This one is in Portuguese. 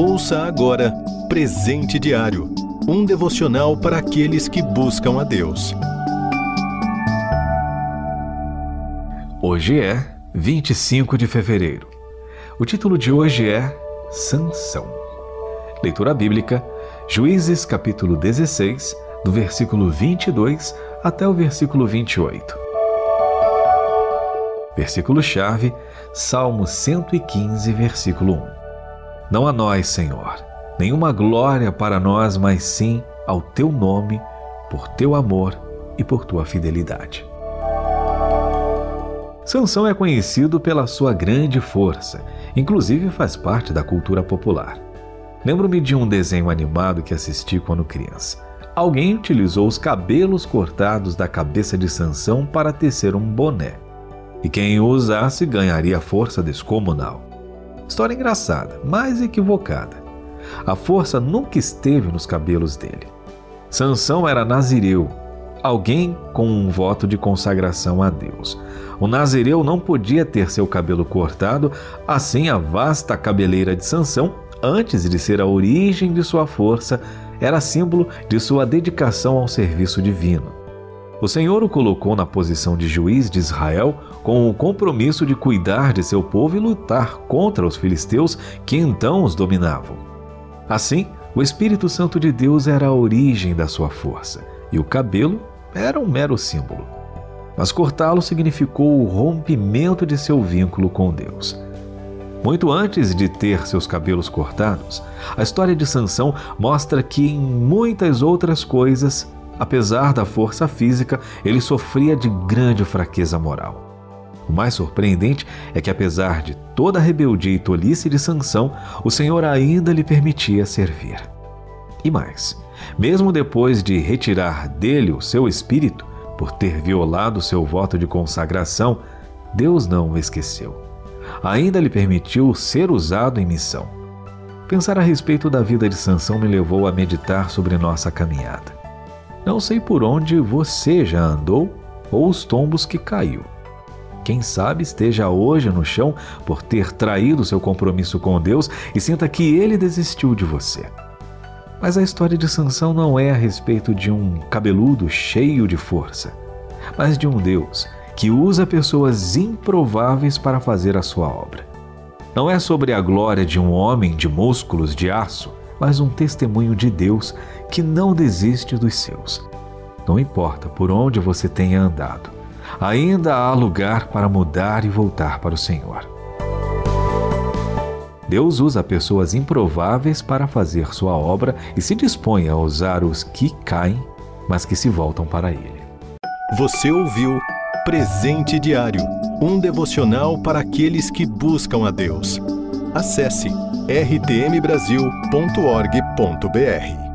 Ouça agora Presente Diário um devocional para aqueles que buscam a Deus. Hoje é 25 de fevereiro. O título de hoje é Sansão. Leitura bíblica, Juízes capítulo 16, do versículo 22 até o versículo 28. Versículo-chave, Salmo 115, versículo 1. Não a nós, Senhor, nenhuma glória para nós, mas sim ao teu nome, por teu amor e por tua fidelidade. Sansão é conhecido pela sua grande força, inclusive faz parte da cultura popular. Lembro-me de um desenho animado que assisti quando criança. Alguém utilizou os cabelos cortados da cabeça de Sansão para tecer um boné. E quem o usasse ganharia força descomunal. História engraçada, mas equivocada. A força nunca esteve nos cabelos dele. Sansão era nazireu, alguém com um voto de consagração a Deus. O nazireu não podia ter seu cabelo cortado, assim a vasta cabeleira de Sansão, antes de ser a origem de sua força, era símbolo de sua dedicação ao serviço divino. O Senhor o colocou na posição de juiz de Israel com o compromisso de cuidar de seu povo e lutar contra os filisteus que então os dominavam. Assim, o Espírito Santo de Deus era a origem da sua força e o cabelo era um mero símbolo. Mas cortá-lo significou o rompimento de seu vínculo com Deus. Muito antes de ter seus cabelos cortados, a história de Sansão mostra que em muitas outras coisas, apesar da força física, ele sofria de grande fraqueza moral. O mais surpreendente é que, apesar de toda a rebeldia e tolice de Sansão, o Senhor ainda lhe permitia servir. E mais, mesmo depois de retirar dele o seu espírito, por ter violado seu voto de consagração, Deus não o esqueceu. Ainda lhe permitiu ser usado em missão. Pensar a respeito da vida de Sansão me levou a meditar sobre nossa caminhada. Não sei por onde você já andou ou os tombos que caiu. Quem sabe esteja hoje no chão por ter traído seu compromisso com Deus e sinta que ele desistiu de você. Mas a história de Sansão não é a respeito de um cabeludo cheio de força, mas de um Deus que usa pessoas improváveis para fazer a sua obra. Não é sobre a glória de um homem de músculos de aço, mas um testemunho de Deus que não desiste dos seus. Não importa por onde você tenha andado, ainda há lugar para mudar e voltar para o Senhor. Deus usa pessoas improváveis para fazer sua obra e se dispõe a usar os que caem, mas que se voltam para Ele. Você ouviu Presente Diário um devocional para aqueles que buscam a Deus. Acesse rtmbrasil.org.br.